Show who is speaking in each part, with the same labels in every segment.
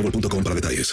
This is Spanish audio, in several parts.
Speaker 1: boostmobile.com para detalles.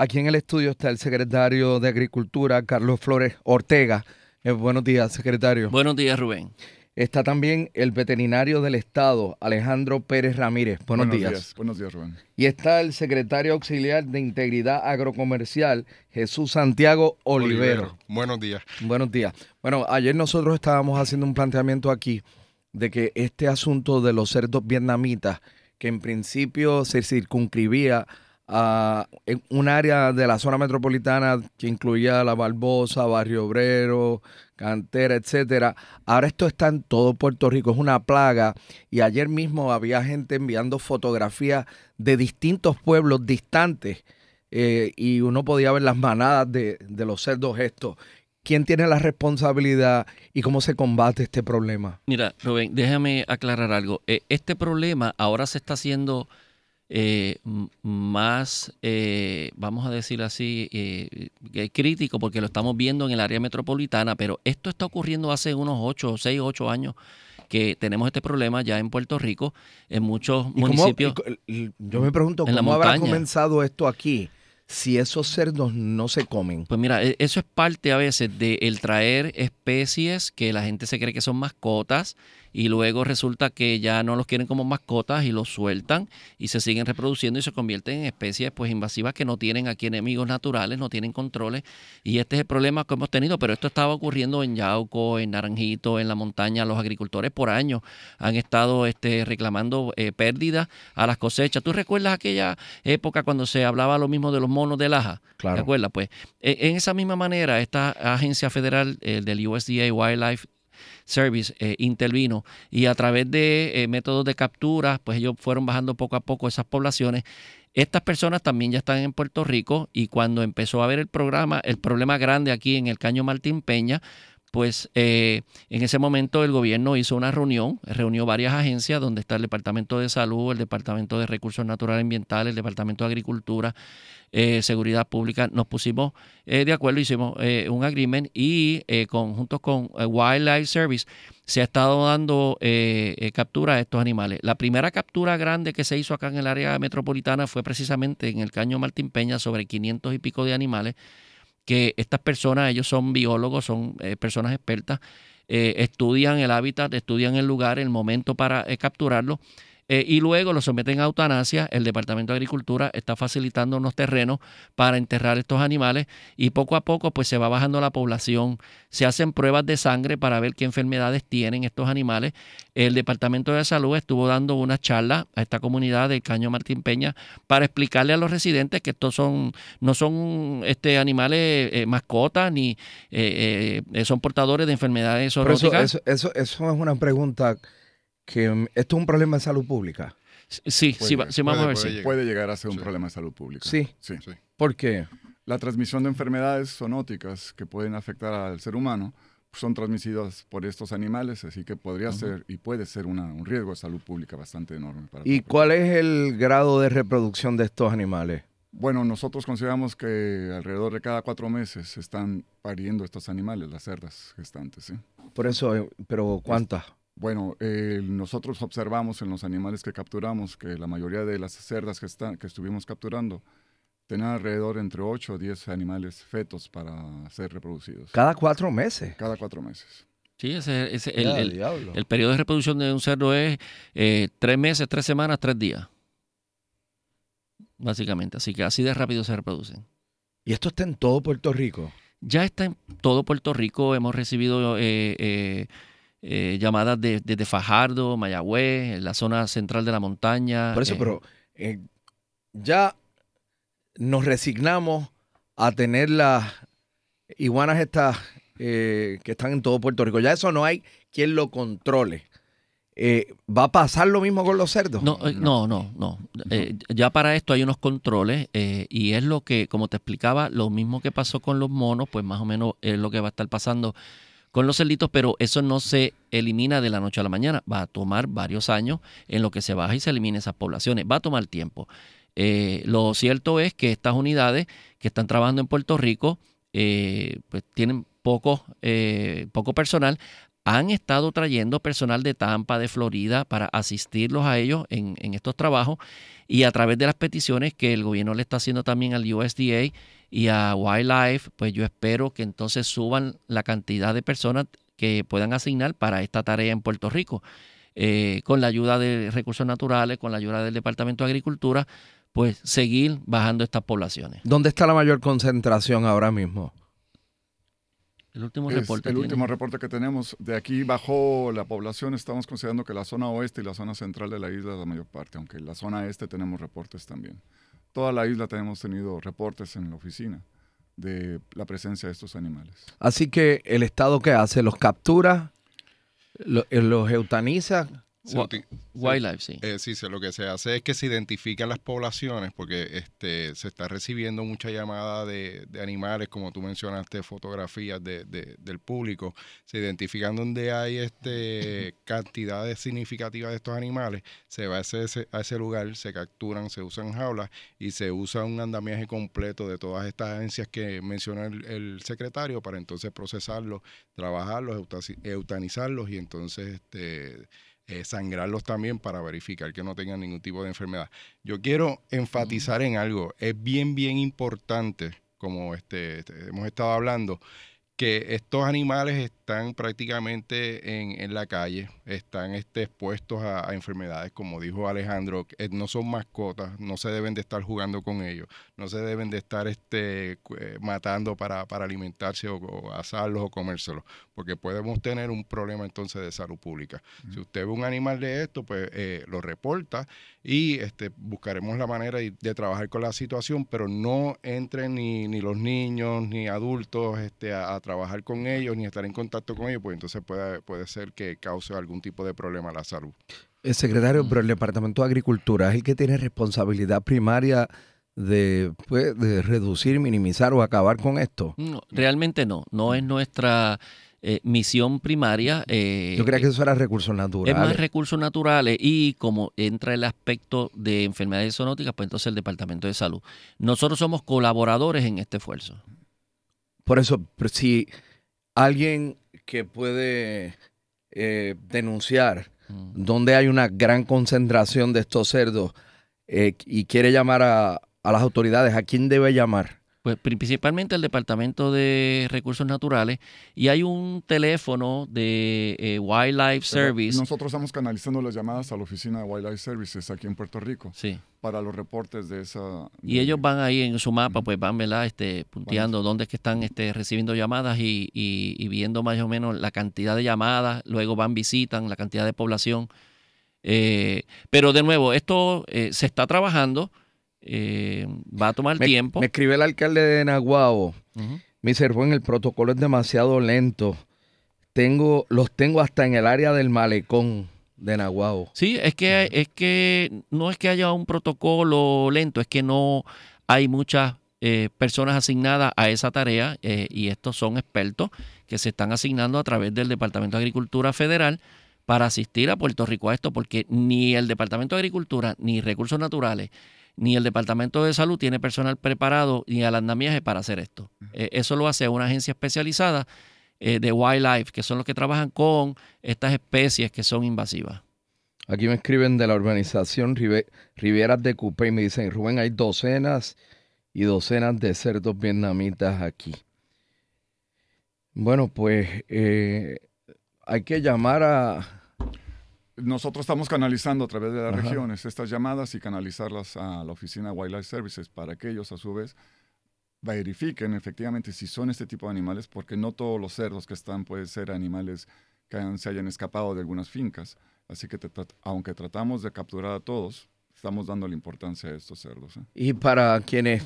Speaker 2: Aquí en el estudio está el secretario de Agricultura, Carlos Flores Ortega. Eh, buenos días, secretario.
Speaker 3: Buenos días, Rubén.
Speaker 2: Está también el veterinario del Estado, Alejandro Pérez Ramírez. Buenos, días.
Speaker 4: Buenos días, Rubén.
Speaker 2: Y está el secretario auxiliar de Integridad Agrocomercial, Jesús Santiago Olivero.
Speaker 4: Buenos días.
Speaker 2: Buenos días. Bueno, ayer nosotros estábamos haciendo un planteamiento aquí de que este asunto de los cerdos vietnamitas, que en principio se circunscribía a en un área de la zona metropolitana que incluía La Barbosa, Barrio Obrero, Cantera, etcétera. Ahora esto está en todo Puerto Rico, es una plaga. Y ayer mismo había gente enviando fotografías de distintos pueblos distantes eh, y uno podía ver las manadas de, de los cerdos estos. ¿Quién tiene la responsabilidad y cómo se combate este problema?
Speaker 3: Mira, Rubén, déjame aclarar algo. Eh, Este problema ahora se está haciendo eh, más, eh, vamos a decir así, eh, crítico porque lo estamos viendo en el área metropolitana, pero esto está ocurriendo hace unos 8, 6, 8 años que tenemos este problema ya en Puerto Rico, en muchos
Speaker 2: ¿Y cómo-
Speaker 3: municipios.
Speaker 2: y yo me pregunto,
Speaker 3: la
Speaker 2: ¿cómo habrá comenzado esto aquí si esos cerdos no se comen?
Speaker 3: Pues mira, e- eso es parte a veces de el traer especies que la gente se cree que son mascotas y luego resulta que ya no los quieren como mascotas y los sueltan y se siguen reproduciendo y se convierten en especies pues invasivas que no tienen aquí enemigos naturales, no tienen controles y este es el problema que hemos tenido, pero esto estaba ocurriendo en Yauco, en Naranjito, en la montaña, los agricultores por años han estado este, reclamando eh, pérdidas a las cosechas. ¿Tú recuerdas aquella época cuando se hablaba lo mismo de los monos de laja?
Speaker 2: Claro.
Speaker 3: ¿Te acuerdas? Pues e- en esa misma manera, esta agencia federal eh, del USDA Wildlife Service eh, intervino y a través de eh, métodos de captura, pues ellos fueron bajando poco a poco esas poblaciones. Estas personas también ya están en Puerto Rico y cuando empezó a ver el programa, el problema grande aquí en el Caño Martín Peña, pues eh, en ese momento el gobierno hizo una reunión, reunió varias agencias donde está el Departamento de Salud, el Departamento de Recursos Naturales Ambientales, el Departamento de Agricultura, eh, Seguridad Pública. Nos pusimos eh, de acuerdo, hicimos eh, un agreement y eh, con, Wildlife Service se ha estado dando captura a estos animales. La primera captura grande que se hizo acá en el área metropolitana fue precisamente en el Caño Martín Peña sobre 500 y pico de animales que estas personas, ellos son biólogos, son eh, personas expertas, eh, estudian el hábitat, estudian el lugar, el momento para eh, capturarlo. Eh, y luego los someten a eutanasia. El Departamento de Agricultura está facilitando unos terrenos para enterrar estos animales y poco a poco pues se va bajando la población. Se hacen pruebas de sangre para ver qué enfermedades tienen estos animales. El Departamento de Salud estuvo dando una charla a esta comunidad de Caño Martín Peña para explicarle a los residentes que estos son no son este animales eh, mascotas ni eh, eh, son portadores de enfermedades
Speaker 2: eso,
Speaker 3: zoonóticas.
Speaker 2: eso, eso, eso es una pregunta que mm, esto es un problema de salud pública.
Speaker 3: Sí, sí, va- sí, vamos a ver
Speaker 4: puede, llegar, puede llegar a ser un problema de salud pública.
Speaker 2: Sí.
Speaker 4: sí.
Speaker 2: ¿Por qué?
Speaker 4: La transmisión de enfermedades zoonóticas que pueden afectar al ser humano son transmitidas por estos animales, así que podría ser y puede ser una- un riesgo de salud pública bastante enorme. Para
Speaker 2: ¿Y cuál es el grado de reproducción de estos animales?
Speaker 4: Bueno, nosotros consideramos que alrededor de cada cuatro meses están pariendo estos animales, las cerdas gestantes. ¿sí?
Speaker 2: Por eso, eh, pero ¿cuántas?
Speaker 4: Bueno, eh, nosotros observamos en los animales que capturamos que la mayoría de las cerdas que, están, que estuvimos capturando tenían alrededor entre 8 o 10 animales fetos para ser reproducidos.
Speaker 2: Cada cuatro meses.
Speaker 4: Cada cuatro meses.
Speaker 3: Sí, ese, ese- el, el-
Speaker 2: diablo.
Speaker 3: el periodo de reproducción de un cerdo es eh, tres meses, tres semanas, tres días. Básicamente. Así que así de rápido se reproducen.
Speaker 2: Y esto está en todo Puerto Rico.
Speaker 3: Ya está en todo Puerto Rico. Hemos recibido eh, eh, llamadas de- desde Fajardo, Mayagüez, en la zona central de la montaña.
Speaker 2: Por eso,
Speaker 3: eh,
Speaker 2: pero eh, ya nos resignamos a tener las iguanas estas eh, que están en todo Puerto Rico. Ya eso no hay quien lo controle. Eh, ¿Va a pasar lo mismo con los cerdos?
Speaker 3: No, eh, no, no, no. Eh, ya para esto hay unos controles y es lo que, como te explicaba, lo mismo que pasó con los monos, pues más o menos es lo que va a estar pasando con los cerditos, pero eso no se elimina de la noche a la mañana. Va a tomar varios años en lo que se baja y se elimina esas poblaciones. Va a tomar tiempo. Eh, lo cierto es que estas unidades que están trabajando en Puerto Rico, eh, pues tienen poco, eh, poco personal han estado trayendo personal de Tampa, de Florida, para asistirlos a ellos en, estos trabajos y a través de las peticiones que el gobierno le está haciendo también al USDA y a Wildlife, pues yo espero que entonces suban la cantidad de personas que puedan asignar para esta tarea en Puerto Rico. Eh, con la ayuda de recursos naturales, con la ayuda del Departamento de Agricultura, pues seguir bajando estas poblaciones.
Speaker 2: ¿Dónde está la mayor concentración ahora mismo?
Speaker 3: El último
Speaker 4: Es
Speaker 3: reporte.
Speaker 4: el
Speaker 3: tiene-
Speaker 4: último reporte que tenemos, de aquí bajó la población, estamos considerando que la zona oeste y la zona central de la isla es la mayor parte, aunque en la zona este tenemos reportes también. Toda la isla tenemos tenido reportes en la oficina de la presencia de estos animales.
Speaker 2: Así que el Estado que hace, los captura, eh, los eutaniza.
Speaker 3: Wildlife, sí.
Speaker 5: Eh, sí, lo que se hace es que se identifican las poblaciones porque este, se está recibiendo mucha llamada de, de animales, como tú mencionaste, fotografías de, de- del público. Se identifican donde hay este, cantidades significativas de estos animales, se va a ese, a ese lugar, se capturan, se usan jaulas y se usa un andamiaje completo de todas estas agencias que mencionó el, el secretario para entonces procesarlos, trabajarlos, eutanizarlos y entonces este, eh, sangrarlos también para verificar que no tengan ningún tipo de enfermedad. Yo quiero enfatizar en algo, es bien, bien importante, como este, este, hemos estado hablando, que estos animales están prácticamente en, en la calle, están este, expuestos a, a enfermedades, como dijo Alejandro, que, eh, no son mascotas, no se deben de estar jugando con ellos, no se deben de estar este, eh, matando para, para alimentarse o, o asarlos o comérselos, porque podemos tener un problema entonces de salud pública. Si usted ve un animal de esto, pues eh, lo reporta y este, buscaremos la manera de, de trabajar con la situación, pero no entren ni, ni los niños ni adultos este, a, a trabajar con ellos ni estar en contacto con ellos, pues entonces puede, puede ser que cause algún tipo de problema a la salud.
Speaker 2: El secretario, pero el Departamento de Agricultura es el que tiene responsabilidad primaria de, pues, de reducir, minimizar o acabar con esto.
Speaker 3: No, realmente no, no es nuestra eh, misión primaria. eh,
Speaker 2: Yo creía que eso era recursos
Speaker 3: es más
Speaker 2: naturales.
Speaker 3: recursos naturales y como entra el aspecto de enfermedades zoonóticas, pues entonces el Departamento de Salud. Nosotros somos colaboradores en este esfuerzo.
Speaker 2: Por eso, pero si alguien que puede eh, denunciar donde hay una gran concentración de estos cerdos eh, y quiere llamar a, a las autoridades, ¿a quién debe llamar?
Speaker 3: Pues principalmente el Departamento de Recursos Naturales y hay un teléfono de eh, Wildlife
Speaker 4: Pero
Speaker 3: Service.
Speaker 4: Nosotros estamos canalizando las llamadas a la oficina de Wildlife Services aquí en Puerto Rico.
Speaker 3: Sí.
Speaker 4: Para los reportes de esa.
Speaker 3: Y ellos van ahí en su mapa, pues van, ¿verdad? Este, punteando dónde es que están este, recibiendo llamadas y, y- y viendo más o menos la cantidad de llamadas, luego van, visitan la cantidad de población. Eh, pero de nuevo, esto eh, se está trabajando, eh, va a tomar
Speaker 2: Me,
Speaker 3: tiempo.
Speaker 2: me escribe el alcalde de.
Speaker 3: Ujú.
Speaker 2: Me dice, Rubén, el protocolo es demasiado lento. Tengo, los tengo hasta en el área del malecón de Naguabo.
Speaker 3: Sí, es que, es que no es que haya un protocolo lento, es que no hay muchas eh, personas asignadas a esa tarea eh, y estos son expertos que se están asignando a través del Departamento de Agricultura Federal para asistir a Puerto Rico a esto, porque ni el Departamento de Agricultura, ni Recursos Naturales, ni el Departamento de Salud tiene personal preparado ni al andamiaje para hacer esto. Eh, eso lo hace una agencia especializada eh, de wildlife, que son los que trabajan con estas especies que son invasivas.
Speaker 2: Aquí me escriben de la urbanización Rive- Rivieras de Cupé y me dicen, Rubén, hay docenas y docenas de cerdos vietnamitas aquí. Bueno, pues eh, hay que llamar a...
Speaker 4: Nosotros estamos canalizando a través de las
Speaker 2: Ajá.
Speaker 4: regiones estas llamadas y canalizarlas a la oficina Wildlife Services para que ellos a su vez verifiquen efectivamente si son este tipo de animales, porque no todos los cerdos que están pueden ser animales que se hayan escapado de algunas fincas. Así que te aunque tratamos de capturar a todos, estamos dando la importancia a estos cerdos. ¿eh?
Speaker 2: Y para quienes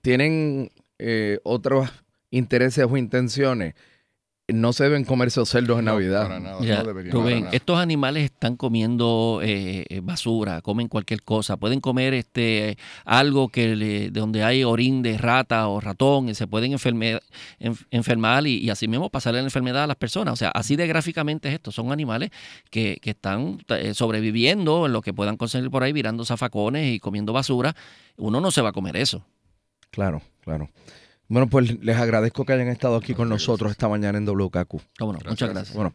Speaker 2: tienen eh, otros intereses o intenciones, no se deben comer esos cerdos en Navidad.
Speaker 3: Ya, Rubén, estos animales están comiendo eh, eh, basura, comen cualquier cosa, pueden comer este algo que le- donde hay orín de rata o ratón y se pueden enferme- enf- enfermar y, y así mismo pasarle la enfermedad a las personas. O sea, así de gráficamente es esto. Son animales que, que están eh, sobreviviendo en lo que puedan conseguir por ahí, virando zafacones y comiendo basura. Uno no se va a comer eso.
Speaker 2: Claro, claro. Bueno, pues les agradezco que hayan estado aquí con nosotros esta mañana en WKQ.
Speaker 3: Cómo no, muchas gracias.
Speaker 2: Bueno,